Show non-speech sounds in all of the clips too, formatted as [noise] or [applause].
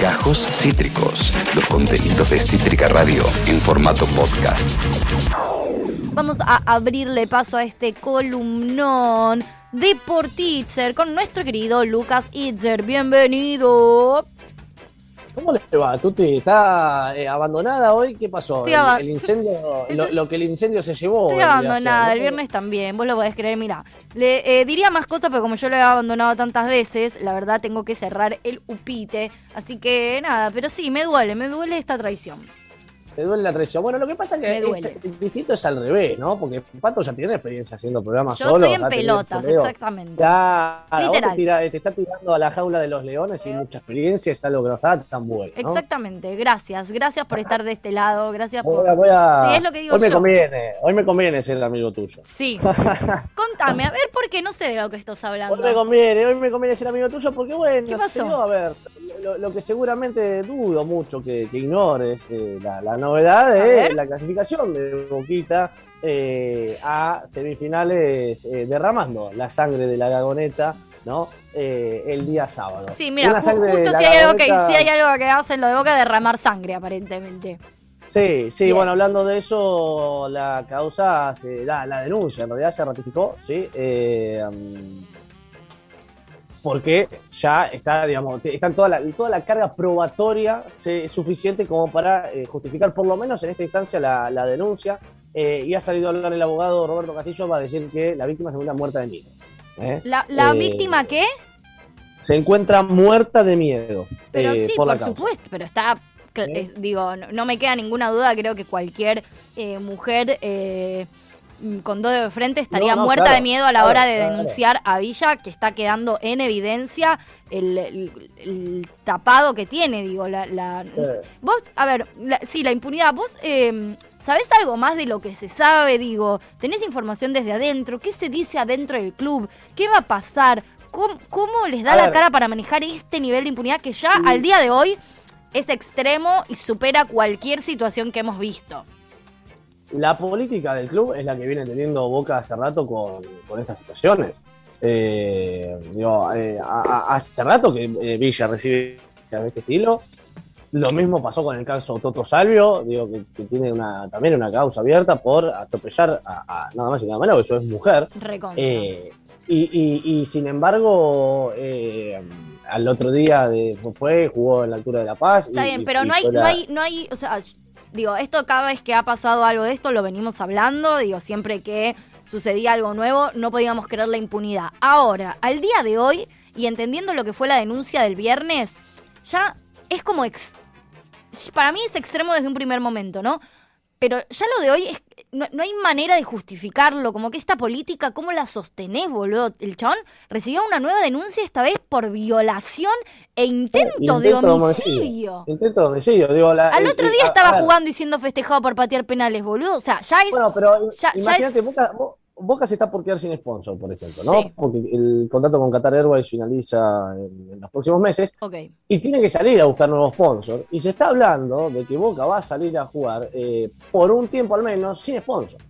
Gajos Cítricos, los contenidos de Cítrica Radio en formato podcast. Vamos a abrirle paso a este columnón de Portitzer con nuestro querido Lucas Itzer. Bienvenido. ¿Cómo le va? ¿Tuti está eh, abandonada hoy? ¿Qué pasó? El, incendio, [laughs] lo, que el incendio se llevó. Estoy abandonada, el viernes también, vos lo podés creer, mira. Le eh, diría más cosas, pero como yo lo he abandonado tantas veces, la verdad tengo que cerrar el upite. Así que nada, pero sí, me duele, me duele esta traición. Te duele la traición. Bueno, lo que pasa es que duele. es, distinto es al revés, ¿no? Porque Pato ya tiene experiencia haciendo programas Yo solo. estoy en pelotas, exactamente. Vos Literal. te, tira- te está tirando a la jaula de los leones y mucha experiencia, es algo que no está tan bueno. ¿no? Exactamente, gracias, gracias por estar de este lado, gracias Voy por... a, voy a- Sí, es lo que digo hoy me yo. conviene, hoy me conviene ser amigo tuyo. Sí. [laughs] Contame, a ver, porque no sé de lo que estás hablando. Hoy me conviene, hoy me conviene ser amigo tuyo porque bueno, ¿Qué pasó? a ver, lo, lo que seguramente dudo mucho que, que ignores, eh, la, la novedad ver. la clasificación de Boquita eh, a semifinales eh, derramando la sangre de la gagoneta, ¿no? Eh, el día sábado. Sí, mira, ju- justo si hay, algo que, si hay algo que hacen lo de boca, derramar sangre, aparentemente. Sí, sí, Bien. bueno, hablando de eso, la causa, se, la, la denuncia en realidad se ratificó, sí, eh, porque ya está, digamos, está toda la, toda la carga probatoria se- suficiente como para eh, justificar por lo menos en esta instancia la, la denuncia, eh, y ha salido a hablar el abogado Roberto Castillo para decir que la víctima se encuentra muerta de miedo. ¿eh? ¿La, la víctima qué? Se encuentra muerta de miedo. Pero sí, por supuesto, pero está, ¿Eh? digo, no, no me queda ninguna duda, creo que cualquier eh, mujer eh, con dos de frente estaría No, no, muerta claro, de miedo a la claro, hora de claro. denunciar a Villa, que está quedando en evidencia el, el- el tapado que tiene, digo, la... la- Sí. Vos, a ver, la- sí, la impunidad, vos... Eh, ¿Sabés algo más de lo que se sabe? Digo, ¿tenés información desde adentro? ¿Qué se dice adentro del club? ¿Qué va a pasar? ¿Cómo, cómo les da A la ver. cara para manejar este nivel de impunidad que ya al día de hoy es extremo y supera cualquier situación que hemos visto? La política del club es la que viene teniendo Boca hace rato con, con estas situaciones. Eh, digo, eh, a- a- hace rato que eh, Villa recibe de este estilo. Lo mismo pasó con el caso Toto Salvio, digo que, que tiene una, también una causa abierta por atropellar a, a nada más y nada menos, que eso es mujer. Eh, y, y- y, sin embargo, eh, al otro día de, fue, jugó en la altura de La Paz. Está y- bien, pero no hay, no hay, no hay, o sea, digo, esto cada vez que ha pasado algo de esto lo venimos hablando, digo, siempre que sucedía algo nuevo no podíamos creer la impunidad. Ahora, al día de hoy, y entendiendo lo que fue la denuncia del viernes, ya es como, ex- para mí es extremo desde un primer momento, ¿no? Pero ya lo de hoy es, no, no hay manera de justificarlo, como que esta política, ¿cómo la sostenés, boludo? El chabón recibió una nueva denuncia esta vez por violación e intento, de Intento de homicidio. Intento de homicidio, digo, la- Al el- otro el- día estaba a jugando y siendo festejado por patear penales, boludo. O sea, ya es. Bueno, pero ya- ya imagínate, es- Boca, Bo- Boca se está por quedar sin sponsor, por ejemplo, ¿no? Sí. Porque el contrato con Qatar Airways finaliza en, en los próximos meses Ok. y tiene que salir a buscar nuevos sponsors. Y se está hablando de que Boca va a salir a jugar eh, por un tiempo al menos sin sponsor.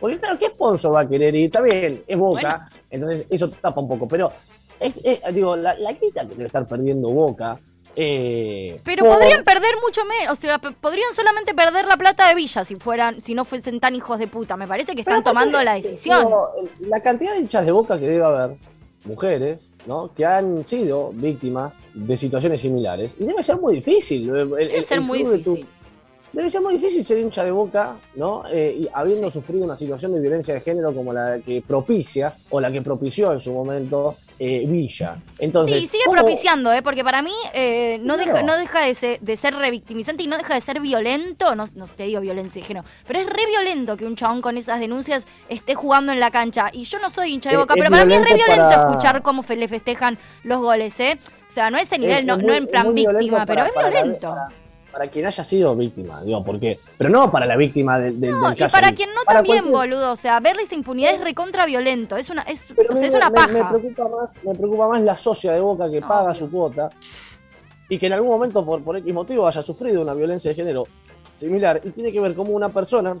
Porque claro, ¿qué sponsor va a querer ir? Está bien, es Boca, entonces eso tapa un poco, pero es, es- digo, la, la quita que debe estar perdiendo Boca. Eh, Pero por- podrían perder mucho menos. O sea, podrían solamente perder la plata de Villa si fueran, si no fuesen tan hijos de puta. Me parece que están tomando la eh, decisión. digo, la cantidad de hinchas de boca que debe haber, mujeres, ¿no? Que han sido víctimas de situaciones similares. Y debe ser muy difícil. el- el- Debe el ser muy tu- difícil. Debe ser muy difícil ser hincha de boca, ¿no? Eh, y habiendo sufrido una situación de violencia de género como la que propicia, o la que propició en su momento eh, Villa. Entonces, Sí, sigue ¿cómo- propiciando, ¿eh? Porque para mí eh, no, Claro. deja, no deja de ser, de ser revictimizante y no deja de ser violento. No, no te digo violencia de género, pero es re violento que un chabón con esas denuncias esté jugando en la cancha. Y yo no soy hincha de Eh, boca, es pero para mí es re violento para- escuchar cómo fe- le festejan los goles, ¿eh? O sea, no a ese nivel, es- no, es no en es plan víctima, pero es violento. para- para quien haya sido víctima, digo, porque, pero no para la víctima del, No, del y caso para quien no Para también, cualquier- boludo. O sea, verle esa impunidad es recontra violento. Es una, es, Pero o sea, me, es una me- me paja. preocupa más, me preocupa más la socia de Boca que No, paga su cuota y que en algún momento por, por X motivo haya sufrido una violencia de género similar y tiene que ver como una persona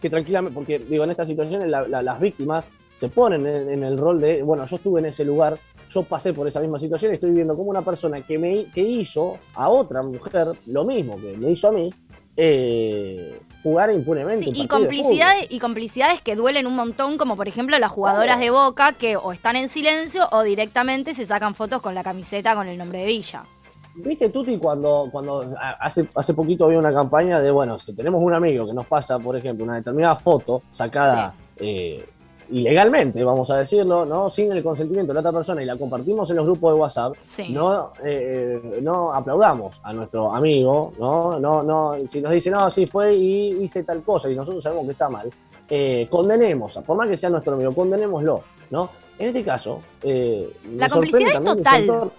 que tranquilamente, porque digo, en estas situaciones la- la- las víctimas se ponen en, en el rol de, bueno, yo estuve en ese lugar, yo pasé por esa misma situación y estoy viendo como una persona que, me, que hizo a otra mujer lo mismo que me hizo a mí, eh, jugar impunemente. Sí, y complicidades, y complicidades que duelen un montón, como por ejemplo las jugadoras de Boca que o están en silencio o directamente se sacan fotos con la camiseta con el nombre de Villa. ¿Viste, Tuti, cuando, cuando hace, hace poquito había una campaña de, bueno, si tenemos un amigo que nos pasa, por ejemplo, una determinada foto sacada eh, ilegalmente, vamos a decirlo, ¿no? Sin el consentimiento de la otra persona y la compartimos en los grupos de WhatsApp, Sí. no, eh, no aplaudamos a nuestro amigo, ¿no? No, no, si nos dice, no, sí fue y hice tal cosa y nosotros sabemos que está mal, eh, condenemos, por más que sea nuestro amigo, condenémoslo, ¿no? En este caso, eh, La complicidad es total.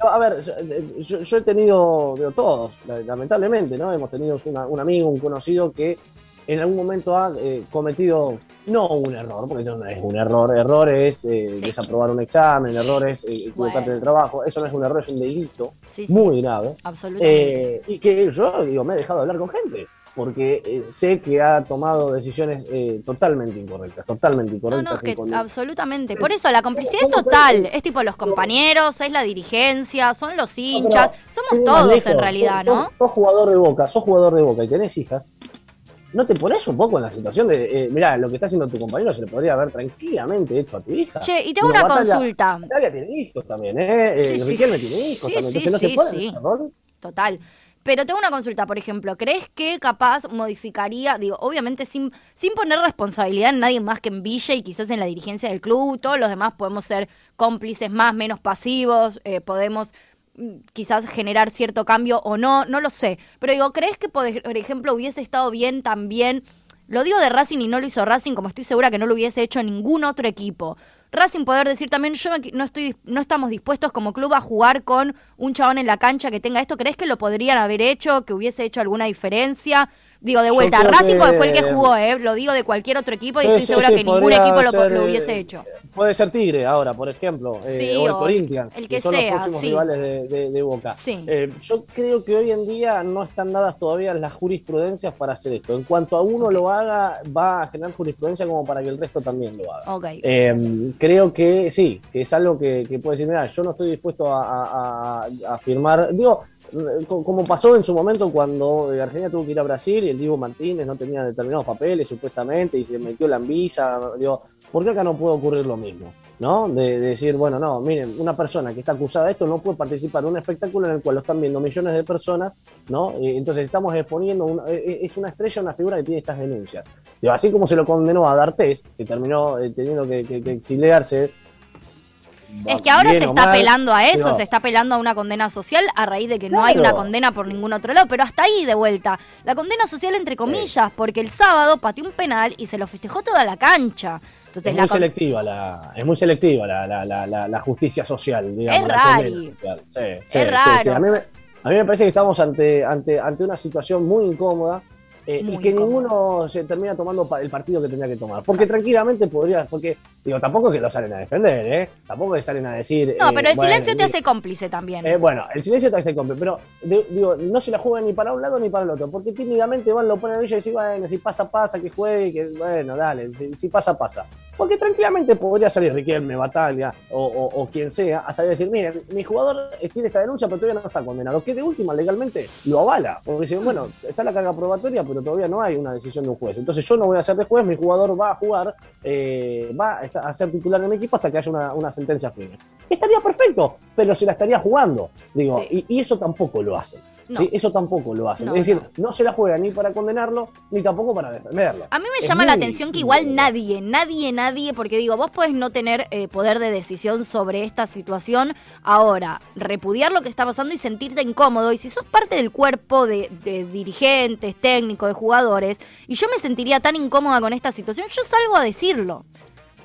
a ver, yo, yo- yo he tenido, digo, todos, lamentablemente, ¿no? Hemos tenido una- un amigo, un conocido que en algún momento ha eh, cometido, no un error, porque eso no es un error, error es eh, Sí. desaprobar un examen, error es eh, equivocarte Bueno. en el trabajo, eso no es un error, es un delito Sí, sí, muy grave. absolutamente. Eh, y que yo digo, me he dejado de hablar con gente, porque eh, sé que ha tomado decisiones eh, totalmente incorrectas, totalmente incorrectas. no, es que absolutamente. Por eso la complicidad es total. Es tipo los compañeros, es la dirigencia, son los hinchas, somos todos lejos, en realidad, ¿no? Sos, sos jugador de boca, sos jugador de boca y tenés hijas. ¿No te pones un poco en la situación de, eh, mirá, lo que está haciendo tu compañero se le podría haber tranquilamente hecho a tu hija? Che, y tengo una batalla- consulta. Natalia tiene hijos también, ¿eh? eh Sí, sí. Riquelme tiene hijos Sí, también. sí, Entonces no sí, se pone sí. Total. Pero tengo una consulta, por ejemplo, ¿crees que capaz modificaría, digo, obviamente sin, sin poner responsabilidad en nadie más que en Villa y quizás en la dirigencia del club, todos los demás podemos ser cómplices más, menos pasivos, eh, podemos quizás generar cierto cambio o no, no lo sé. Pero digo, ¿crees que, por ej- por ejemplo, hubiese estado bien también, lo digo de Racing y no lo hizo Racing, como estoy segura que no lo hubiese hecho ningún otro equipo? Racing poder decir también, yo no estoy, no estamos dispuestos como club a jugar con un chabón en la cancha que tenga esto. ¿Crees que lo podrían haber hecho, que hubiese hecho alguna diferencia? Digo, de vuelta, Racing que- fue el que jugó, ¿eh? Lo digo de cualquier otro equipo y Sí, estoy sí, segura sí, que ningún equipo lo, ser, lo eh, hubiese hecho. Puede ser Tigre ahora, por ejemplo, eh, o el Corinthians, el que son sea, los próximos sí. rivales de, de- de Boca. Sí. Eh, yo creo que hoy en día no están dadas todavía las jurisprudencias para hacer esto. En cuanto a uno lo haga, va a generar jurisprudencia como para que el resto también lo haga. Ok. Eh, creo que sí, que es algo que, que puede decir, mira, yo no estoy dispuesto a, a- a- a firmar, digo, como pasó en su momento cuando eh, Argentina tuvo que ir a Brasil y el Diego Martínez no tenía determinados papeles supuestamente y se metió la Anvisa, digo, ¿por qué acá no puede ocurrir lo mismo? ¿No? De, de decir, bueno, no, miren, una persona que está acusada de esto no puede participar en un espectáculo en el cual lo están viendo millones de personas, ¿no? Entonces estamos exponiendo, una- eh, eh, es una estrella, una figura que tiene estas denuncias. Digo, así como se lo condenó a D'Artés, que terminó eh, teniendo que, que- que exiliarse. Es que ahora se está mal, apelando a eso, se está apelando a una condena social a raíz de que no hay una condena por ningún otro lado, pero hasta ahí de vuelta. La condena social entre comillas, porque el sábado pateó un penal y se lo festejó toda la cancha. Entonces Es la muy con- selectiva la, es muy selectiva la, la, la, la, la justicia social, digamos. Es. Sí, sí, Es raro. A, mí me, a mí me parece que estamos ante, ante, ante una situación muy incómoda eh, y que ninguno se termina tomando el partido que tenía que tomar. Porque tranquilamente podría, porque, digo, tampoco es que lo salen a defender, ¿eh? Tampoco que salen a decir... No, eh, pero el bueno, silencio te hace cómplice también. eh, bueno, el silencio te hace compre, pero de- digo, no se la juegan ni para un lado ni para el otro, porque tímidamente van, lo ponen a ella y dicen, bueno, si pasa, pasa, que juegue, que bueno, dale, si, si pasa, pasa. Porque tranquilamente podría salir Riquelme, Batalla o, o- o quien sea a salir a decir, miren, mi jugador tiene esta denuncia, pero todavía no está condenado. Que de última, legalmente, lo avala. Porque dicen, bueno, está la carga probatoria, pero todavía no hay una decisión de un juez. Entonces yo no voy a ser de juez, mi jugador va a jugar, eh, va a, ser titular de mi equipo hasta que haya una, una sentencia firme. Estaría perfecto, pero se la estaría jugando. Digo, Sí. y, y eso tampoco lo hacen. No. ¿sí? Eso tampoco lo hacen. No, es decir, no. no. se la juegan ni para condenarlo, ni tampoco para defenderlo. A mí me Es llama la atención que igual nadie, nadie, nadie, porque digo, vos podés no tener eh, poder de decisión sobre esta situación, ahora, repudiar lo que está pasando y sentirte incómodo, y si sos parte del cuerpo de, de dirigentes, técnicos, de jugadores, y yo me sentiría tan incómoda con esta situación, yo salgo a decirlo.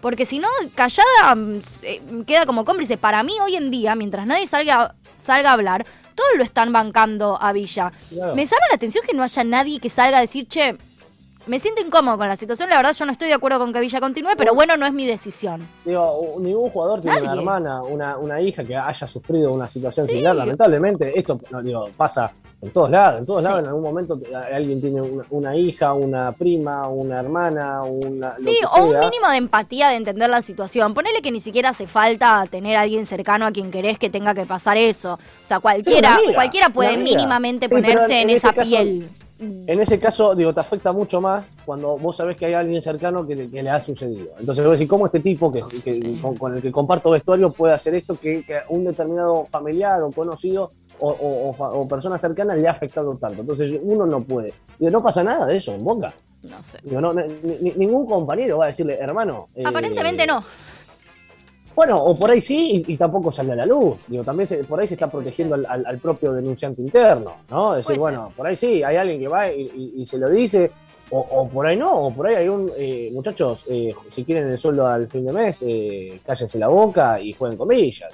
Porque si no, callada mm, eh, queda como cómplice. Para mí, hoy en día, mientras nadie salga, salga a hablar, todos lo están bancando a Villa. Claro. Me llama la atención que no haya nadie que salga a decir, che, me siento incómodo con la situación. La verdad, yo no estoy de acuerdo con que Villa continúe, pero bueno, no es mi decisión. Digo, ningún jugador tiene una hermana, una, una hija que haya sufrido una situación Sí. similar. Lamentablemente, esto no, digo, pasa En todos lados, en todos lados en algún momento alguien tiene una, hija, una prima, una hermana, una... Sí, o un mínimo de empatía de entender la situación. Ponele que ni siquiera hace falta tener a alguien cercano a quien querés que tenga que pasar eso. O sea, cualquiera, cualquiera puede mínimamente ponerse en, esa piel. En ese caso, digo, te afecta mucho más cuando vos sabés que hay alguien cercano que, le ha sucedido. Entonces vos decís, ¿cómo este tipo que, con, el que comparto vestuario puede hacer esto que, que un determinado familiar o conocido o, personas cercanas le ha afectado tanto. Entonces uno no puede. Digo, no pasa nada de eso en Boca. No sé. ningún compañero va a decirle, hermano. Eh, Aparentemente no. Bueno, o por ahí sí, y, tampoco sale a la luz. Digo, también por ahí se está protegiendo al, propio denunciante interno, ¿no? Es decir, bueno, por ahí sí, hay alguien que va y, se lo dice, o, por ahí no, o por ahí hay un. Eh, muchachos, eh, si quieren el sueldo al fin de mes, eh, cállense la boca y jueguen comillas.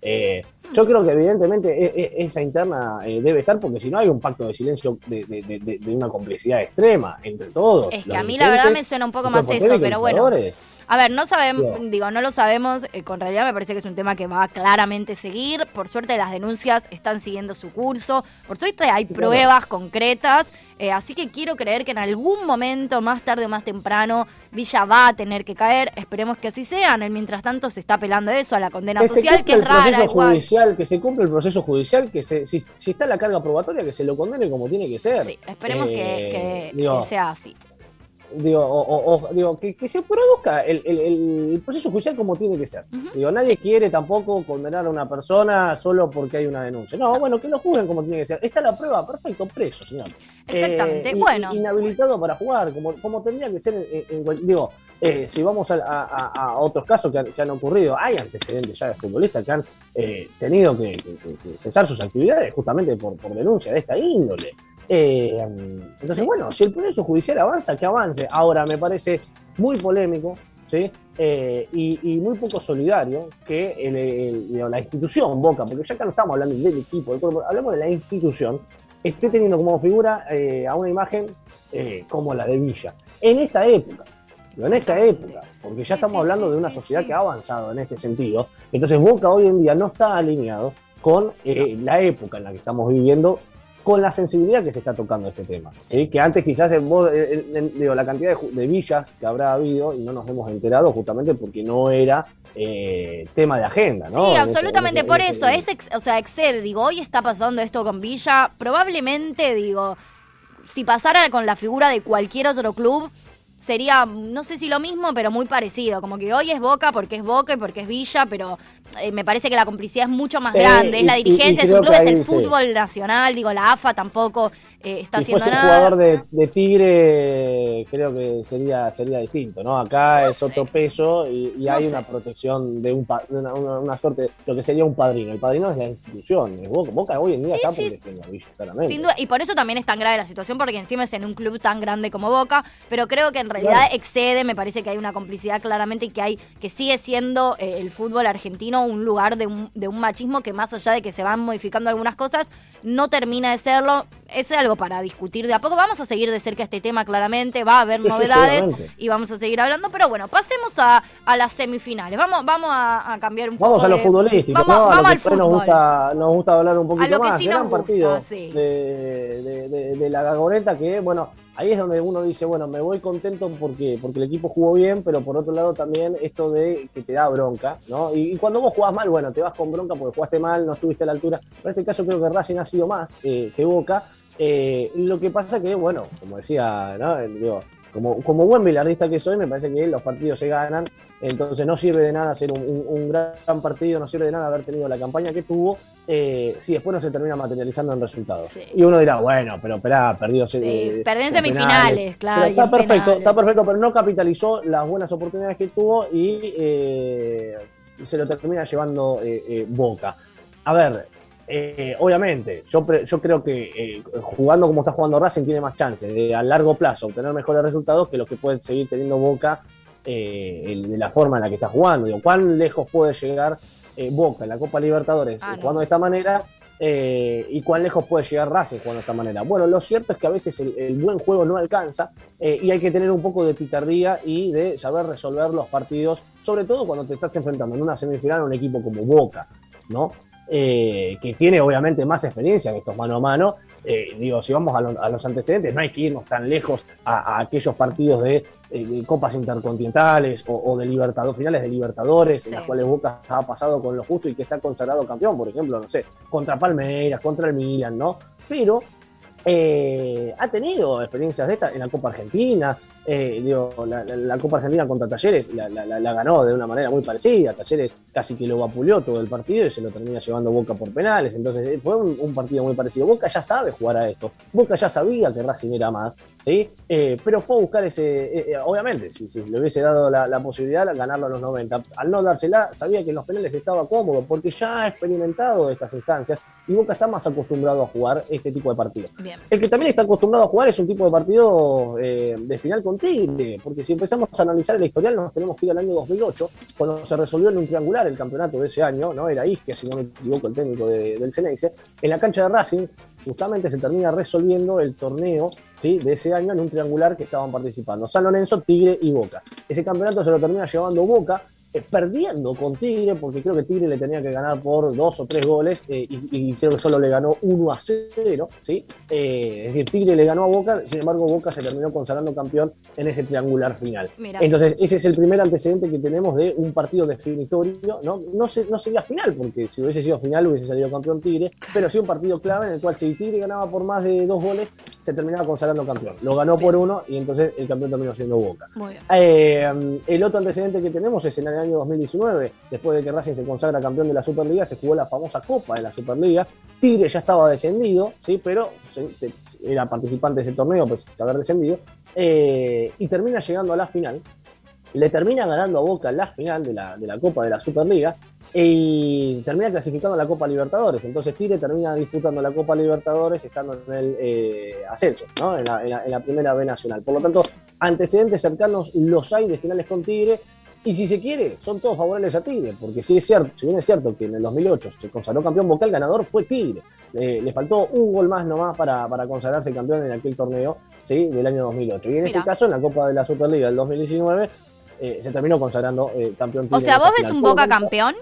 Eh, yo creo que evidentemente e, e, esa interna debe estar porque si no hay un pacto de silencio de, una complicidad extrema entre todos. Es que a mí la verdad me suena un poco más eso, pero bueno. A ver, no sabemos, digo, no lo sabemos, eh, con realidad me parece que es un tema que va a claramente seguir. Por suerte las denuncias están siguiendo su curso, por suerte hay pruebas concretas, eh, así que quiero creer que en algún momento, más tarde o más temprano, Villa va a tener que caer. Esperemos que así sea. mientras tanto se está apelando eso, a la condena social, que es rara. Judicial, que se cumple el proceso judicial, que se, si, está la carga probatoria, que se lo condene como tiene que ser. Sí, esperemos que, que sea así digo, o, digo que, se produzca el, el, proceso judicial como tiene que ser. Digo, nadie quiere tampoco condenar a una persona solo porque hay una denuncia. No, bueno, que lo juzguen como tiene que ser. Está la prueba, perfecto, preso, señor. Exactamente, eh, bueno. Inhabilitado para jugar, como, como tendría que ser, en, digo, eh, si vamos a, a, otros casos que han, ocurrido, hay antecedentes ya de futbolistas que han eh, tenido que, cesar sus actividades justamente por, por denuncia de esta índole. Eh, entonces, bueno, si el proceso judicial avanza, que avance. Ahora, me parece muy polémico ¿sí? Eh, y, muy poco solidario que la institución Boca, porque ya acá no estamos hablando del equipo, del cuerpo, hablamos de la institución, esté teniendo como figura eh, a una imagen como la de Villa. En esta época, en esta época, porque ya estamos hablando de una sociedad que ha avanzado en este sentido. Entonces Boca hoy en día no está alineado con la época en la que estamos viviendo con la sensibilidad que se está tocando este tema. ¿sí? Que antes quizás vos, digo, la cantidad de, villas que habrá habido y no nos hemos enterado justamente porque no era eh, tema de agenda, ¿no? Sí, absolutamente por eso. Es o sea, excede, digo, hoy está pasando esto con Villa, probablemente, digo, si pasara con la figura de cualquier otro club, sería, no sé si lo mismo, pero muy parecido. Como que hoy es Boca porque es Boca y porque es Villa, pero eh, me parece que la complicidad es mucho más grande. es la dirigencia, es un club, es el fútbol nacional, digo, la AFA tampoco eh, está haciendo nada. un jugador de, Tigre, creo que sería sería distinto, ¿no? Acá es otro peso y, hay una protección de un una, una, suerte, lo que sería un padrino. El padrino es la institución. Boca, hoy en día está porque claramente. Sin duda, y por eso también es tan grave la situación, porque encima es en un club tan grande como Boca, pero creo que en realidad excede, me parece que hay una complicidad claramente y que hay que sigue siendo eh, el fútbol argentino un lugar de un, de un machismo que más allá de que se van modificando algunas cosas, no termina de serlo es algo para discutir de a poco. Vamos a seguir de cerca este tema, claramente. Va a haber [laughs] novedades y vamos a seguir hablando. Pero bueno, pasemos a, las semifinales. Vamos, vamos a, cambiar un poco. Vamos a lo futbolístico. Vamos, vamos al fútbol. Nos gusta, nos gusta hablar un poquito a lo que más. Sí nos partido de, de, la Gagoreta, que bueno, ahí es donde uno dice, bueno, me voy contento porque, porque el equipo jugó bien, pero por otro lado también esto de que te da bronca, ¿no? Y, cuando vos jugás mal, bueno, te vas con bronca porque jugaste mal, no estuviste a la altura. Pero en este caso creo que Racing ha sido más eh, que Boca eh, lo que pasa que, bueno, como decía, ¿no? Como, como buen bilardista que soy, me parece que los partidos se ganan, entonces no sirve de nada hacer un, gran partido, no sirve de nada haber tenido la campaña que tuvo, eh, si después no se termina materializando en resultados. Y uno dirá, bueno, pero espera, perdió. Sí, eh, perdió en semifinales, claro. está perfecto, está perfecto, pero no capitalizó las buenas oportunidades que tuvo y se lo termina llevando Boca. A ver, eh, obviamente, yo, yo creo que eh, jugando como está jugando Racing tiene más chances de a largo plazo obtener mejores resultados que los que pueden seguir teniendo Boca eh, de la forma en la que está jugando. Digo, ¿Cuán lejos puede llegar Boca en la Copa Libertadores ah, jugando de esta manera? ¿Y cuán lejos puede llegar Racing jugando de esta manera? Bueno, lo cierto es que a veces el, buen juego no alcanza y hay que tener un poco de picardía y de saber resolver los partidos, sobre todo cuando te estás enfrentando en una semifinal a un equipo como Boca, ¿no? Eh, que tiene obviamente más experiencia en estos mano a mano. Eh, digo, si vamos a, los antecedentes, no hay que irnos tan lejos a, aquellos partidos de, copas intercontinentales o, de libertadores, finales de Libertadores, en las cuales Boca ha pasado con lo justo y que se ha consagrado campeón, por ejemplo, no sé, contra Palmeiras, contra el Milan, ¿no? Pero eh, ha tenido experiencias de esta en la Copa Argentina, eh, la, Copa Argentina contra Talleres la, ganó de una manera muy parecida. Talleres casi que lo vapuleó todo el partido y se lo termina llevando Boca por penales. Entonces eh, fue un, partido muy parecido. Boca ya sabe jugar a esto. Boca ya sabía que Racing era más, ¿sí? Pero fue a buscar ese. obviamente, si, si, le hubiese dado la, posibilidad de ganarlo a los 90, al no dársela, sabía que en los penales estaba cómodo porque ya ha experimentado estas instancias y Boca está más acostumbrado a jugar este tipo de partidos. El que también está acostumbrado a jugar es un tipo de partido de final con Tigre, porque si empezamos a analizar el historial nos tenemos que ir al año 2008, cuando se resolvió en un triangular el campeonato de ese año, ¿no? Era Isque, si no me equivoco, el técnico del Ceneice, en la cancha de Racing justamente se termina resolviendo el torneo ¿sí? de ese año en un triangular que estaban participando San Lorenzo, Tigre y Boca. Ese campeonato se lo termina llevando Boca, eh, perdiendo con Tigre, porque creo que Tigre le tenía que ganar por dos o tres goles eh, y, creo que solo le ganó 1 a 0, ¿sí? Eh, es decir, Tigre le ganó a Boca, sin embargo Boca se terminó consagrando campeón en ese triangular final. Entonces, ese es el primer antecedente que tenemos de un partido definitorio, ¿no? No, se, no sería final, porque si hubiese sido final hubiese salido campeón Tigre, pero sí un partido clave en el cual si Tigre ganaba por más de dos goles, se terminaba consagrando campeón. Lo ganó por uno y entonces el campeón terminó siendo Boca. el otro antecedente que tenemos es en el año 2019, después de que Racing se consagra campeón de la Superliga, se jugó la famosa Copa de la Superliga. Tigre ya estaba descendido, ¿sí? pero era participante de ese torneo, pues haber descendido, eh, y termina llegando a la final. Le termina ganando a Boca la final de la, de la Copa de la Superliga y termina clasificando a la Copa Libertadores. Entonces Tigre termina disputando la Copa Libertadores estando en el eh, ascenso, ¿no? en, la, en, la, primera B nacional. Por lo tanto, antecedentes cercanos los hay de finales con Tigre. Y si se quiere, son todos favorables a Tigre, porque si es cierto, si bien es cierto que en el 2008 se consagró campeón vocal, ganador fue Tigre. le faltó un gol más nomás para, para consagrarse campeón en aquel torneo ¿sí? del año 2008. Y en este caso, en la Copa de la Superliga del 2019, eh, se terminó consagrando eh, campeón Tigre. O sea, ¿vos ves un Boca campeón?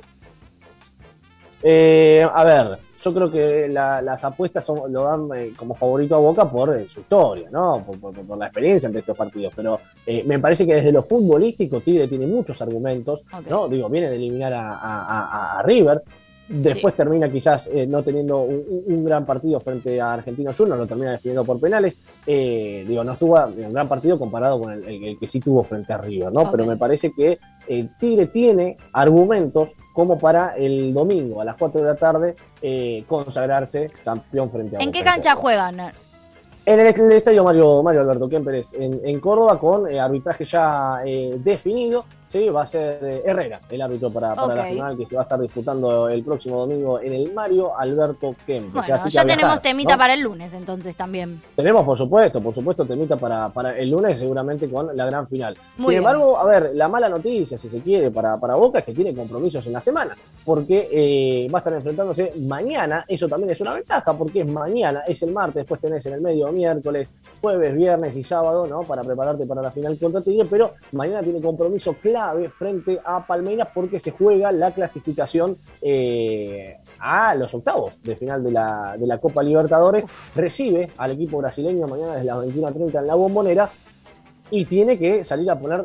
Eh, a ver, yo creo que las apuestas son, lo dan eh, como favorito a Boca por eh, su historia, ¿no? Por, la experiencia entre estos partidos. Pero eh, me parece que desde lo futbolístico Tigre tiene muchos argumentos, ¿no? Digo, viene de eliminar a, a River, Después termina quizás eh, no teniendo un, gran partido frente a Argentino Juniors, lo termina definiendo por penales. Eh, digo, no estuvo un gran partido comparado con el, que sí tuvo frente a River, ¿no? Pero me parece que el Tigre tiene argumentos como para el domingo a las 4 de la tarde eh, consagrarse campeón frente a ¿En qué cancha juegan? En el, estadio Mario, Mario Alberto Kemperes, en, en Córdoba, con arbitraje ya definido. Sí, va a ser eh, Herrera el árbitro para, la final que se va a estar disputando el próximo domingo en el Mario Alberto Kempes. Bueno, ya tenemos temita para el lunes entonces también. Tenemos, por supuesto, por supuesto, temita para, para el lunes seguramente con la gran final. Sin embargo, a ver, la mala noticia, si se quiere, para, para Boca es que tiene compromisos en la semana, porque eh, va a estar enfrentándose mañana, eso también es una ventaja, porque es mañana, es el martes, después tenés en el medio miércoles, jueves, viernes y sábado, ¿no? Para prepararte para la final contra Tigre, pero mañana tiene compromiso claro frente a Palmeiras porque se juega la clasificación eh, a los octavos de final de la, de la Copa Libertadores. Recibe al equipo brasileño mañana desde las 21.30 en la bombonera y tiene que salir a poner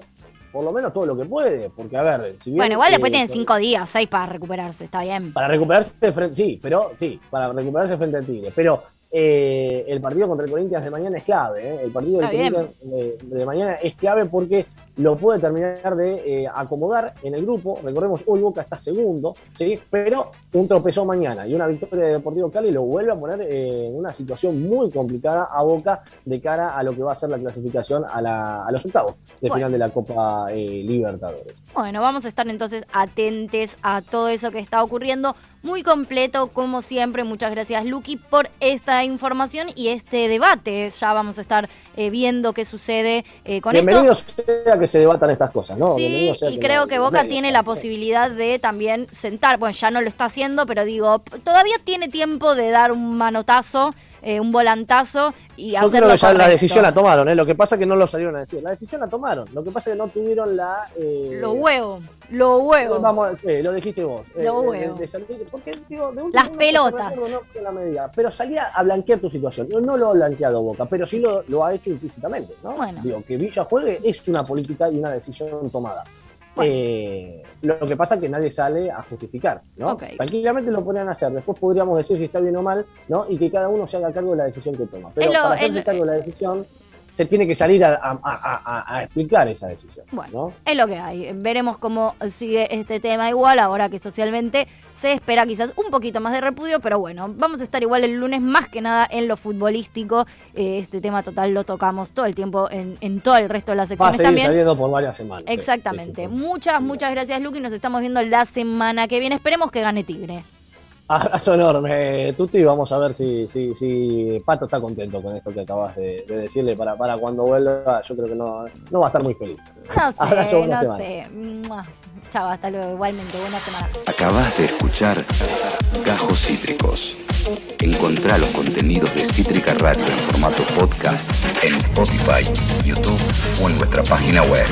por lo menos todo lo que puede, porque a ver, si Bueno, igual después eh, tienen cinco días, seis para recuperarse, está bien. Para recuperarse frente, sí, pero sí, para recuperarse frente al Tigre. Pero eh, el partido contra el Corinthians de mañana es clave. ¿eh? El partido del Corinthians de, mañana es clave porque lo puede terminar de eh, acomodar en el grupo. Recordemos, hoy Boca está segundo, ¿sí? pero un tropezó mañana y una victoria de Deportivo Cali lo vuelve a poner en una situación muy complicada a Boca de cara a lo que va a ser la clasificación a, los octavos de final de la Copa Libertadores. Bueno, vamos a estar entonces atentes a todo eso que está ocurriendo muy completo, como siempre. Muchas gracias, Lucky, por esta información y este debate. Ya vamos a estar eh, viendo qué sucede eh, con Bienvenido esto. sea que se debatan estas cosas, ¿no? Sí, y creo que Boca tiene la posibilidad de también sentar, bueno, ya no lo está haciendo, pero digo, todavía tiene tiempo de dar un manotazo eh, un volantazo y Yo hacerlo creo que ya la decisión la tomaron, ¿eh? lo que pasa es que no lo salieron a decir. La decisión la tomaron, lo que pasa es que no tuvieron la... eh, Lo huevo, lo huevo. Vamos, eh, lo dijiste vos. eh, Lo huevo. de salir- porque, digo, de última Las pelotas. no, la medida, pero salía a blanquear tu situación. No, no lo ha blanqueado Boca, pero sí lo, lo ha hecho implícitamente. ¿no? Bueno. Digo, que Villa juegue es una política y una decisión tomada. Bueno. Eh, lo que pasa es que nadie sale a justificar, ¿no? Tranquilamente lo podrían hacer, después podríamos decir si está bien o mal, ¿no? Y que cada uno se haga cargo de la decisión que toma. Pero para hacerse cargo de la decisión, se tiene que salir a, a- a- a- explicar esa decisión, Bueno. ¿no? Es lo que hay. Veremos cómo sigue este tema igual, ahora que socialmente se espera quizás un poquito más de repudio, pero bueno, vamos a estar igual el lunes más que nada en lo futbolístico. Eh, este tema total lo tocamos todo el tiempo en, en todo el resto de las Va a secciones seguir también. saliendo por varias semanas. Exactamente. sí, sí, sí. Muchas, muchas gracias, Luqui. Nos estamos viendo la semana que viene. Esperemos que gane Tigre. [laughs] Abrazo enorme, Tuti. Vamos a ver si, si, si Pato está contento con esto que acabas de, de decirle para, para cuando vuelva. Yo creo que no, no va a estar muy feliz. No [laughs] sé, Abrazo, no semana. sé. Chao, hasta luego. Igualmente, buena semana. Acabas de escuchar Gajos Cítricos. Encontrá los contenidos de Cítrica Radio en formato podcast en Spotify, YouTube o en nuestra página web.